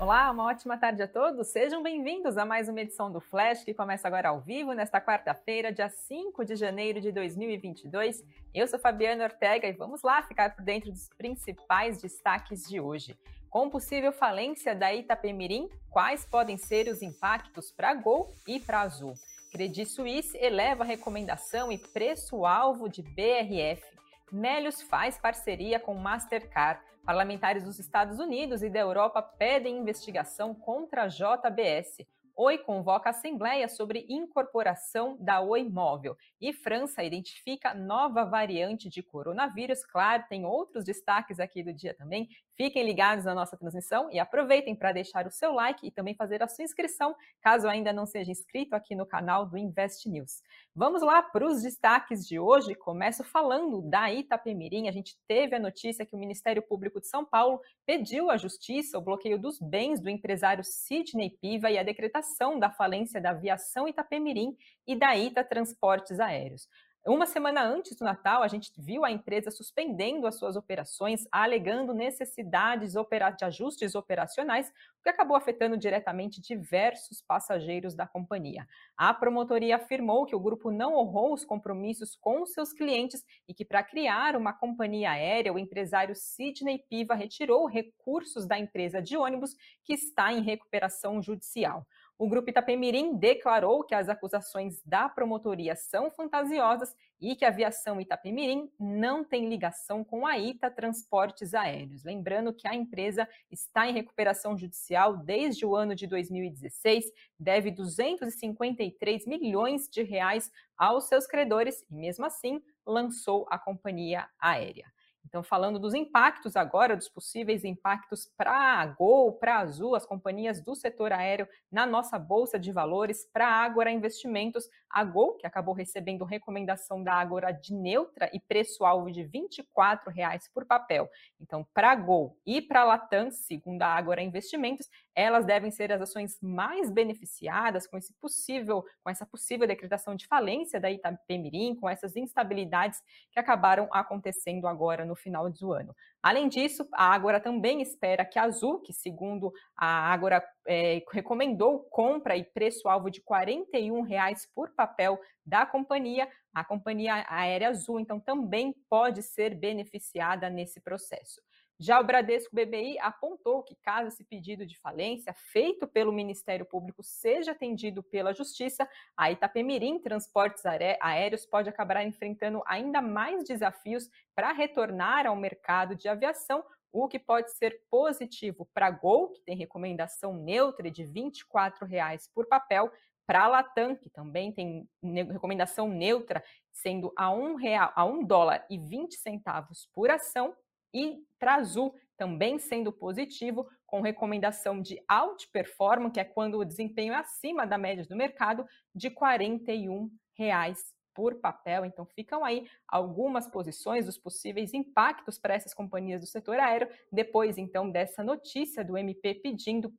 Olá, uma ótima tarde a todos. Sejam bem-vindos a mais uma edição do Flash, que começa agora ao vivo nesta quarta-feira, dia 5 de janeiro de 2022. Eu sou Fabiana Ortega e vamos lá ficar por dentro dos principais destaques de hoje. Com possível falência da Itapemirim, quais podem ser os impactos para Gol e para Azul? Credit Suisse eleva recomendação e preço-alvo de BRF. Melius faz parceria com Mastercard. Parlamentares dos Estados Unidos e da Europa pedem investigação contra a JBS. Oi convoca a Assembleia sobre incorporação da Oi Móvel. E França identifica nova variante de coronavírus. Claro, tem outros destaques aqui do dia também. Fiquem ligados na nossa transmissão e aproveitem para deixar o seu like e também fazer a sua inscrição, caso ainda não seja inscrito aqui no canal do Invest News. Vamos lá para os destaques de hoje. Começo falando da Itapemirim. A gente teve a notícia que o Ministério Público de São Paulo pediu à Justiça o bloqueio dos bens do empresário Sidney Piva e a decretação da falência da aviação Itapemirim e da Ita Transportes Aéreos. Uma semana antes do Natal, a gente viu a empresa suspendendo as suas operações, alegando necessidades de ajustes operacionais, o que acabou afetando diretamente diversos passageiros da companhia. A promotoria afirmou que o grupo não honrou os compromissos com seus clientes e que, para criar uma companhia aérea, o empresário Sidney Piva retirou recursos da empresa de ônibus que está em recuperação judicial. O grupo Itapemirim declarou que as acusações da promotoria são fantasiosas e que a aviação Itapemirim não tem ligação com a ITA Transportes Aéreos. Lembrando que a empresa está em recuperação judicial desde o ano de 2016, deve 253 milhões de reais aos seus credores e, mesmo assim, lançou a companhia aérea. Então, falando dos impactos agora, dos possíveis impactos para a Gol, para a Azul, as companhias do setor aéreo na nossa bolsa de valores, para a Agora Investimentos, a Gol, que acabou recebendo recomendação da Agora de neutra e preço-alvo de 24 reais por papel. Então, para a Gol e para a Latam, segundo a Agora Investimentos, elas devem ser as ações mais beneficiadas com esse possível, com essa possível decretação de falência da Itapemirim, com essas instabilidades que acabaram acontecendo agora no final do ano. Além disso, a Ágora também espera que a Azul, que segundo a Ágora é, recomendou compra e preço-alvo de 41 reais por papel da companhia, a companhia aérea Azul, então, também pode ser beneficiada nesse processo. Já o Bradesco BBI apontou que, caso esse pedido de falência feito pelo Ministério Público seja atendido pela Justiça, a Itapemirim Transportes Aéreos pode acabar enfrentando ainda mais desafios para retornar ao mercado de aviação, o que pode ser positivo para a Gol, que tem recomendação neutra de 24 reais por papel, para a Latam, que também tem recomendação neutra, sendo a um, real, a um dólar e 20 centavos por ação, e para Azul, também sendo positivo, com recomendação de outperformance, que é quando o desempenho é acima da média do mercado, de 41 reais por papel. Então, ficam aí algumas posições dos possíveis impactos para essas companhias do setor aéreo, depois, então, dessa notícia do MP pedindo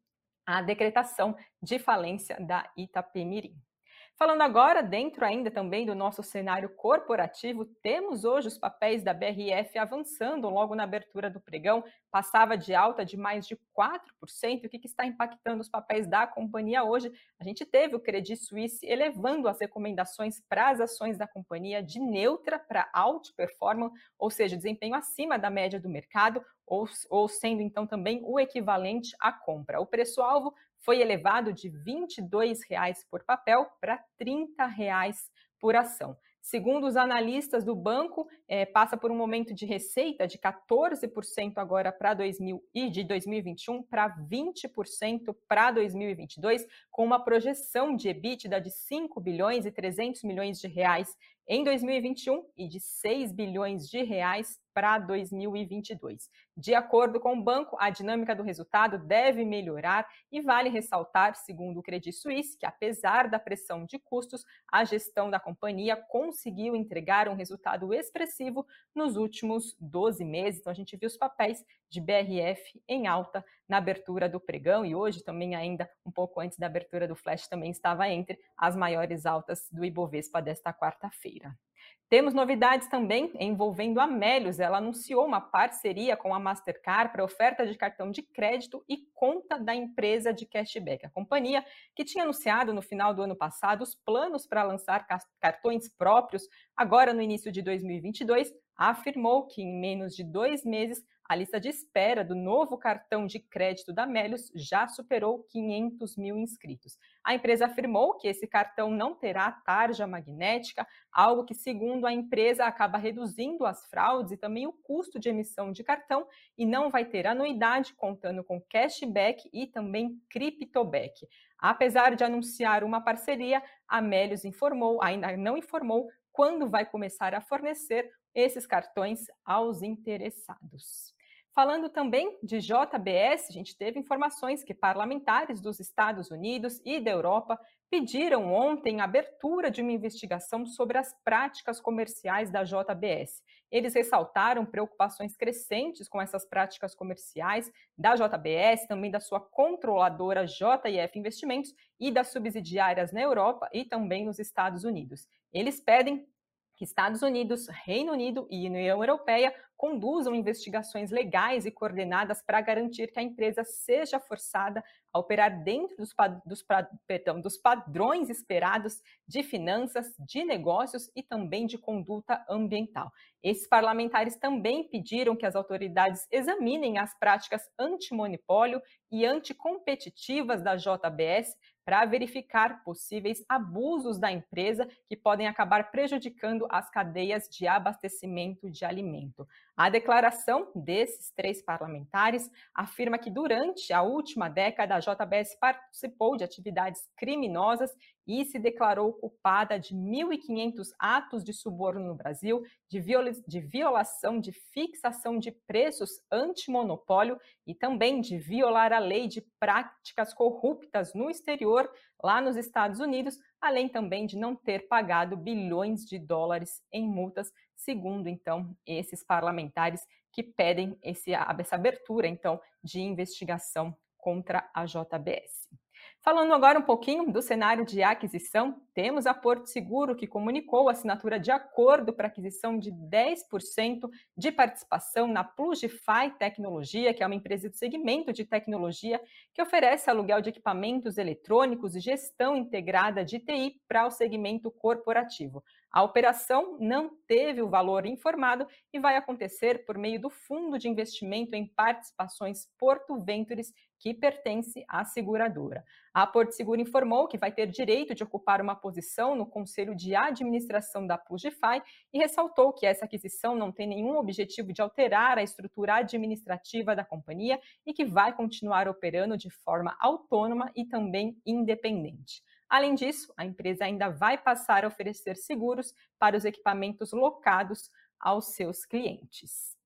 a decretação de falência da Itapemirim. Falando agora, dentro ainda também do nosso cenário corporativo, temos hoje os papéis da BRF avançando logo na abertura do pregão, passava de alta de mais de 4%. O que, que está impactando os papéis da companhia hoje? A gente teve o Credit Suisse elevando as recomendações para as ações da companhia de neutra para outperformance, ou seja, desempenho acima da média do mercado, ou, ou sendo então também o equivalente à compra. O preço-alvo foi elevado de R$ 22,00 por papel para R$ 30,00 por ação. Segundo os analistas do banco, é, passa por um momento de receita de 14% agora para 2000 e de 2021 para 20% para 2022, com uma projeção de EBITDA de 5 bilhões e 300 milhões de reais em 2021 e de 6 bilhões de reais para 2022. De acordo com o banco, a dinâmica do resultado deve melhorar e vale ressaltar, segundo o Credit Suisse, que apesar da pressão de custos, a gestão da companhia conseguiu entregar um resultado expressivo nos últimos 12 meses. Então a gente viu os papéis de BRF em alta na abertura do pregão e hoje também ainda um pouco antes da abertura do flash também estava entre as maiores altas do Ibovespa desta quarta-feira. Temos novidades também envolvendo a Melius. Ela anunciou uma parceria com a Mastercard para oferta de cartão de crédito e conta da empresa de cashback. A companhia, que tinha anunciado no final do ano passado os planos para lançar cartões próprios, agora no início de 2022, afirmou que em menos de dois meses a lista de espera do novo cartão de crédito da Melius já superou 500 mil inscritos. A empresa afirmou que esse cartão não terá tarja magnética, algo que, segundo a empresa, acaba reduzindo as fraudes e também o custo de emissão de cartão e não vai ter anuidade, contando com cashback e também criptoback. Apesar de anunciar uma parceria, a Melius informou, ainda não informou quando vai começar a fornecer esses cartões aos interessados. Falando também de JBS, a gente teve informações que parlamentares dos Estados Unidos e da Europa pediram ontem a abertura de uma investigação sobre as práticas comerciais da JBS. Eles ressaltaram preocupações crescentes com essas práticas comerciais da JBS, também da sua controladora JF Investimentos e das subsidiárias na Europa e também nos Estados Unidos. Eles pedem que Estados Unidos, Reino Unido e União Europeia conduzam investigações legais e coordenadas para garantir que a empresa seja forçada a operar dentro dos, dos, perdão, dos padrões esperados de finanças, de negócios e também de conduta ambiental. Esses parlamentares também pediram que as autoridades examinem as práticas antimonopólio e anticompetitivas da JBS para verificar possíveis abusos da empresa que podem acabar prejudicando as cadeias de abastecimento de alimento. A declaração desses três parlamentares afirma que durante a última década a JBS participou de atividades criminosas e se declarou culpada de 1.500 atos de suborno no Brasil, de, de violação de fixação de preços antimonopólio e também de violar a lei de práticas corruptas no exterior, lá nos Estados Unidos, além também de não ter pagado bilhões de dólares em multas, segundo então esses parlamentares que pedem esse, essa abertura então de investigação contra a JBS. Falando agora um pouquinho do cenário de aquisição, temos a Porto Seguro que comunicou a assinatura de acordo para aquisição de 10% de participação na Plugify Tecnologia, que é uma empresa de segmento de tecnologia que oferece aluguel de equipamentos eletrônicos e gestão integrada de TI para o segmento corporativo. A operação não teve o valor informado e vai acontecer por meio do Fundo de Investimento em Participações Porto Ventures, que pertence à seguradora. A Porto Seguro informou que vai ter direito de ocupar uma posição no Conselho de Administração da Plugify e ressaltou que essa aquisição não tem nenhum objetivo de alterar a estrutura administrativa da companhia e que vai continuar operando de forma autônoma e também independente. Além disso, a empresa ainda vai passar a oferecer seguros para os equipamentos locados aos seus clientes.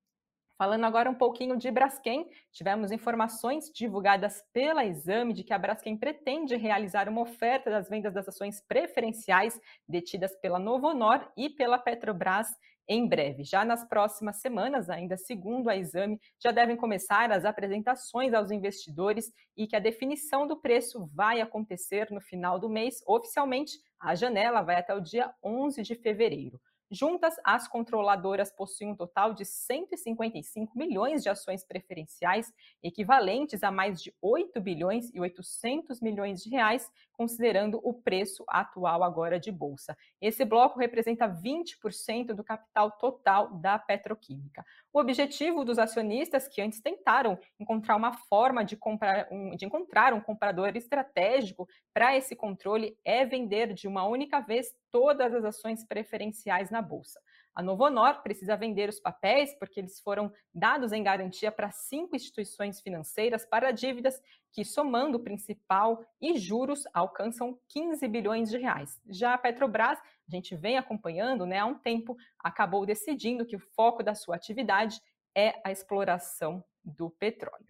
Falando agora um pouquinho de Braskem, tivemos informações divulgadas pela Exame de que a Braskem pretende realizar uma oferta das vendas das ações preferenciais detidas pela Novonor e pela Petrobras em breve. Já nas próximas semanas, ainda segundo a Exame, já devem começar as apresentações aos investidores e que a definição do preço vai acontecer no final do mês. Oficialmente, a janela vai até o dia 11 de fevereiro. Juntas, as controladoras possuem um total de 155 milhões de ações preferenciais, equivalentes a mais de 8 bilhões e 800 milhões de reais, considerando o preço atual agora de bolsa. Esse bloco representa 20% do capital total da petroquímica. O objetivo dos acionistas que antes tentaram encontrar uma forma de, comprar, de encontrar um comprador estratégico para esse controle é vender de uma única vez todas as ações preferenciais na bolsa. A Novonor precisa vender os papéis porque eles foram dados em garantia para cinco instituições financeiras para dívidas que, somando principal e juros, alcançam 15 bilhões de reais. Já a Petrobras, a gente vem acompanhando né, há um tempo, acabou decidindo que o foco da sua atividade é a exploração do petróleo.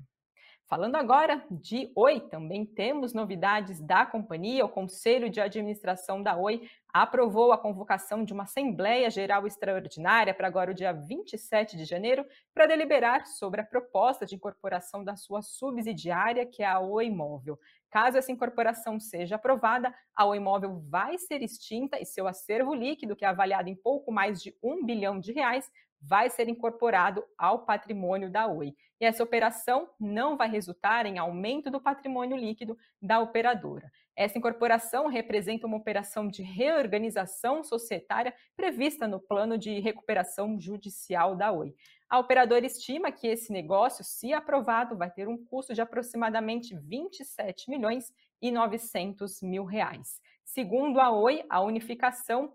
Falando agora de Oi, também temos novidades da companhia. O Conselho de Administração da Oi aprovou a convocação de uma Assembleia Geral Extraordinária para agora o dia 27 de janeiro, para deliberar sobre a proposta de incorporação da sua subsidiária, que é a Oi Móvel. Caso essa incorporação seja aprovada, a Oi Móvel vai ser extinta e seu acervo líquido, que é avaliado em pouco mais de um bilhão de reais, vai ser incorporado ao patrimônio da Oi. E essa operação não vai resultar em aumento do patrimônio líquido da operadora. Essa incorporação representa uma operação de reorganização societária prevista no plano de recuperação judicial da Oi. A operadora estima que esse negócio, se aprovado, vai ter um custo de aproximadamente 27 milhões e 900 mil reais. Segundo a Oi, a unificação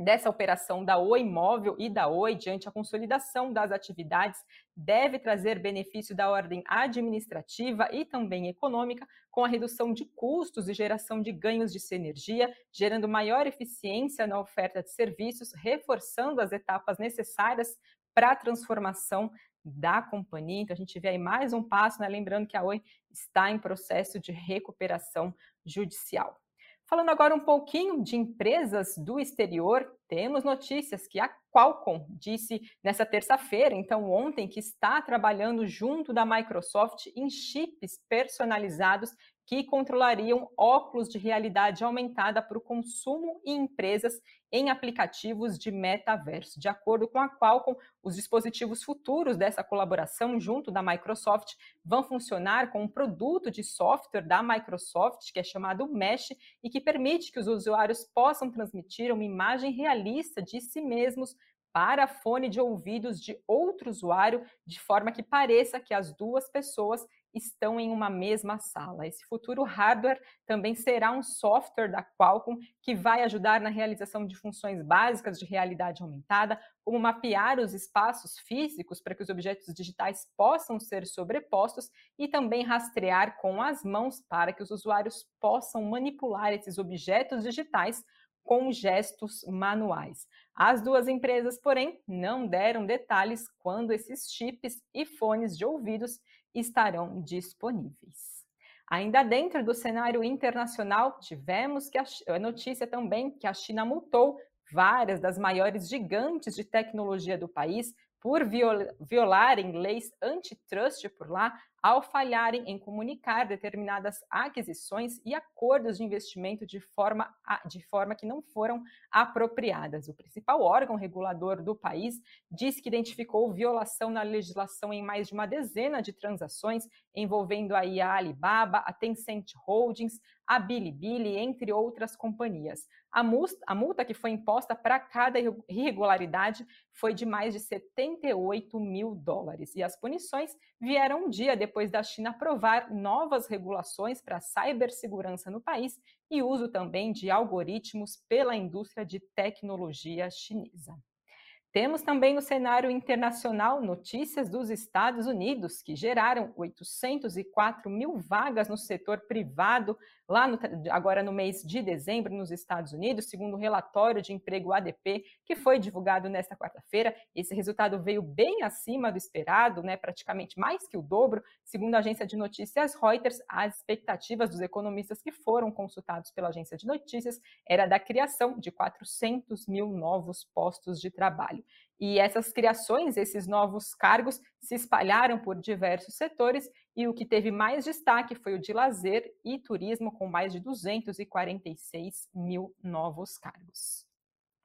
dessa operação da Oi Móvel e da Oi diante a consolidação das atividades deve trazer benefício da ordem administrativa e também econômica, com a redução de custos e geração de ganhos de sinergia, gerando maior eficiência na oferta de serviços, reforçando as etapas necessárias para a transformação da companhia. Então, a gente vê aí mais um passo, né? lembrando que a Oi está em processo de recuperação judicial. Falando agora um pouquinho de empresas do exterior, temos notícias que a Qualcomm disse nessa terça-feira, então ontem, que está trabalhando junto da Microsoft em chips personalizados que controlariam óculos de realidade aumentada para o consumo e empresas em aplicativos de metaverso. De acordo com a Qualcomm, os dispositivos futuros dessa colaboração junto da Microsoft vão funcionar com um produto de software da Microsoft que é chamado Mesh e que permite que os usuários possam transmitir uma imagem realista de si mesmos para fone de ouvidos de outro usuário, de forma que pareça que as duas pessoas estão em uma mesma sala. Esse futuro hardware também será um software da Qualcomm que vai ajudar na realização de funções básicas de realidade aumentada, como mapear os espaços físicos para que os objetos digitais possam ser sobrepostos e também rastrear com as mãos para que os usuários possam manipular esses objetos digitais com gestos manuais. As duas empresas, porém, não deram detalhes quando esses chips e fones de ouvidos estarão disponíveis. Ainda dentro do cenário internacional, tivemos que a, notícia também que a China multou várias das maiores gigantes de tecnologia do país por violarem leis antitrust por lá, ao falharem em comunicar determinadas aquisições e acordos de investimento de forma, de forma que não foram apropriadas. O principal órgão regulador do país disse que identificou violação na legislação em mais de uma dezena de transações envolvendo a Alibaba, a Tencent Holdings, a Bilibili, entre outras companhias. A multa, a multa que foi imposta para cada irregularidade foi de mais de 78 mil dólares. E as punições vieram um dia depois da China aprovar novas regulações para cibersegurança no país e uso também de algoritmos pela indústria de tecnologia chinesa. Temos também no cenário internacional notícias dos Estados Unidos, que geraram 804 mil vagas no setor privado, lá no, agora no mês de dezembro, nos Estados Unidos, segundo o relatório de emprego ADP, que foi divulgado nesta quarta-feira. Esse resultado veio bem acima do esperado, né, praticamente mais que o dobro. Segundo a agência de notícias Reuters, as expectativas dos economistas que foram consultados pela agência de notícias era da criação de 400 mil novos postos de trabalho. E essas criações, esses novos cargos, se espalharam por diversos setores e o que teve mais destaque foi o de lazer e turismo, com mais de 246 mil novos cargos.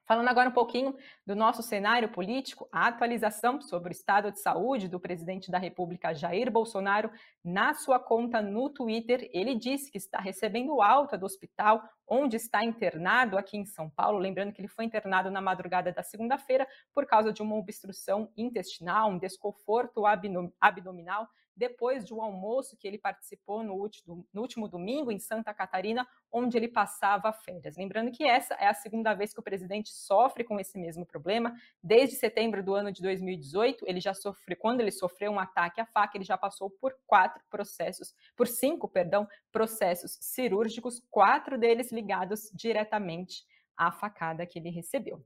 Falando agora um pouquinho do nosso cenário político, a atualização sobre o estado de saúde do presidente da República, Jair Bolsonaro, na sua conta no Twitter, ele disse que está recebendo alta do hospital onde está internado aqui em São Paulo. Lembrando que ele foi internado na madrugada da segunda-feira por causa de uma obstrução intestinal, um desconforto abdominal depois de um almoço que ele participou no último, no último domingo em Santa Catarina, onde ele passava férias. Lembrando que essa é a segunda vez que o presidente sofre com esse mesmo problema. Desde setembro do ano de 2018, ele já sofreu, quando ele sofreu um ataque à faca, ele já passou por quatro processos, por cinco, perdão, processos cirúrgicos, quatro deles ligados diretamente à facada que ele recebeu.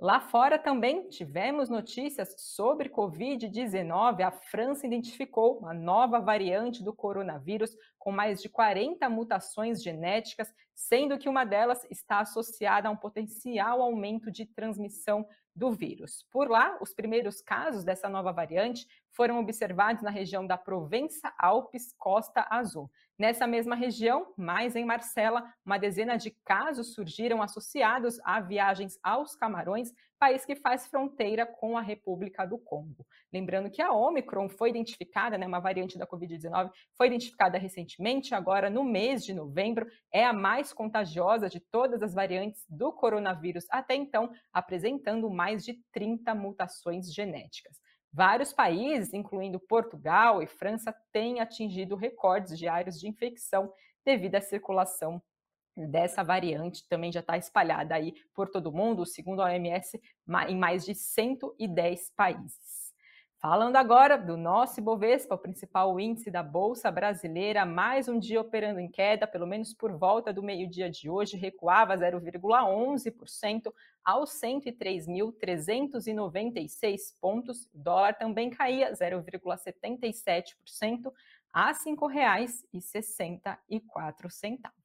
Lá fora também tivemos notícias sobre Covid-19. A França identificou uma nova variante do coronavírus com mais de 40 mutações genéticas, sendo que uma delas está associada a um potencial aumento de transmissão do vírus. Por lá, os primeiros casos dessa nova variante foram observados na região da Provença Alpes Costa Azul. Nessa mesma região, mais em Marcela, uma dezena de casos surgiram associados a viagens aos Camarões, país que faz fronteira com a República do Congo. Lembrando que a Omicron foi identificada, né, uma variante da Covid-19, foi identificada recentemente, agora no mês de novembro, é a mais contagiosa de todas as variantes do coronavírus até então, apresentando mais de 30 mutações genéticas. Vários países, incluindo Portugal e França, têm atingido recordes diários de infecção devido à circulação dessa variante, também já está espalhada aí por todo mundo, segundo a OMS, em mais de 110 países. Falando agora do nosso Ibovespa, o principal índice da Bolsa Brasileira, mais um dia operando em queda, pelo menos por volta do meio-dia de hoje, recuava 0,11% aos 103.396 pontos. O dólar também caía 0,77% a R$ 5,64.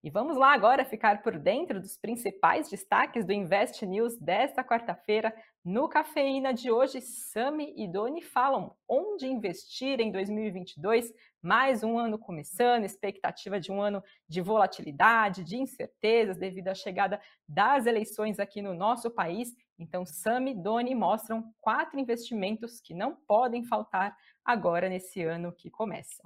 E vamos lá agora ficar por dentro dos principais destaques do Invest News desta quarta-feira. No Cafeína de hoje, Sami e Doni falam onde investir em 2022. Mais um ano começando, expectativa de um ano de volatilidade, de incertezas devido à chegada das eleições aqui no nosso país. Então, Sami e Doni mostram quatro investimentos que não podem faltar agora nesse ano que começa.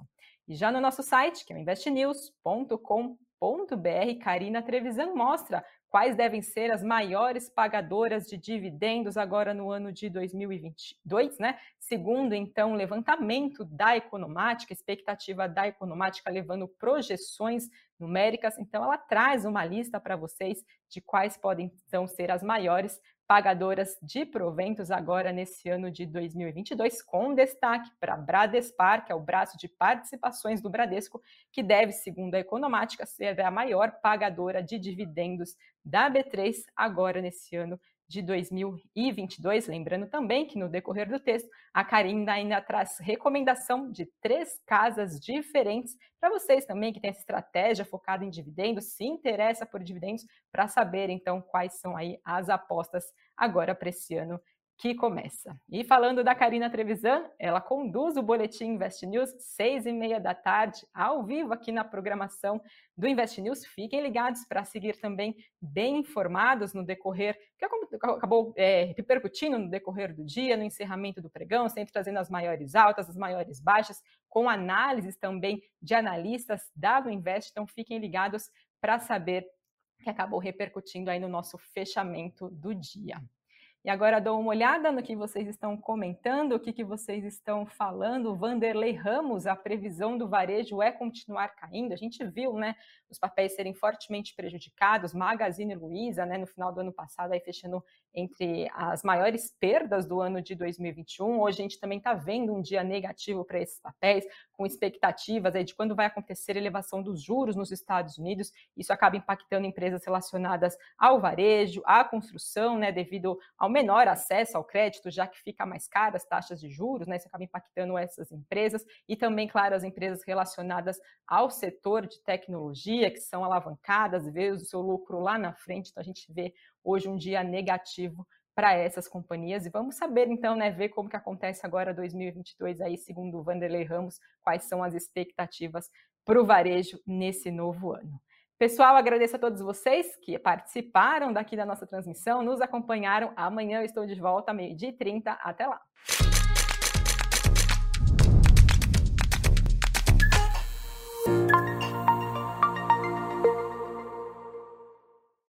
E já no nosso site, que é o investnews.com.br, br Karina Trevisan mostra quais devem ser as maiores pagadoras de dividendos agora no ano de 2022, né? Segundo, então, o levantamento da Economática, expectativa da Economática levando projeções numéricas. Então, ela traz uma lista para vocês de quais podem então ser as maiores pagadoras de proventos agora nesse ano de 2022, com destaque para Bradespar, que é o braço de participações do Bradesco, que deve, segundo a Economática, ser a maior pagadora de dividendos da B3 agora nesse ano de 2022. Lembrando também que no decorrer do texto, a Karina ainda traz recomendação de três casas diferentes para vocês também que têm essa estratégia focada em dividendos, se interessa por dividendos, para saber então quais são aí as apostas agora para esse ano que começa. E falando da Karina Trevisan, ela conduz o Boletim Invest News, seis e meia da tarde, ao vivo aqui na programação do Invest News. Fiquem ligados para seguir também bem informados no decorrer, que acabou é, repercutindo no decorrer do dia, no encerramento do pregão, sempre trazendo as maiores altas, as maiores baixas, com análises também de analistas da Invest. Então fiquem ligados para saber que acabou repercutindo aí no nosso fechamento do dia. E agora dou uma olhada no que vocês estão comentando, o que, que vocês estão falando. Vanderlei Ramos, a previsão do varejo é continuar caindo. A gente viu, né, os papéis serem fortemente prejudicados. Magazine Luiza, né, no final do ano passado, aí fechando entre as maiores perdas do ano de 2021. Hoje a gente também está vendo um dia negativo para esses papéis, com expectativas aí de quando vai acontecer a elevação dos juros nos Estados Unidos. Isso acaba impactando empresas relacionadas ao varejo, à construção, né, devido ao menor acesso ao crédito, já que fica mais caro as taxas de juros, né, isso acaba impactando essas empresas e também, claro, as empresas relacionadas ao setor de tecnologia, que são alavancadas, vê o seu lucro lá na frente. Então a gente vê hoje um dia negativo para essas companhias. E vamos saber então, né, ver como que acontece agora 2022 aí, segundo o Vanderlei Ramos, quais são as expectativas para o varejo nesse novo ano. Pessoal, agradeço a todos vocês que participaram daqui da nossa transmissão, nos acompanharam. Amanhã eu estou de volta, meio-dia e 30. Até lá!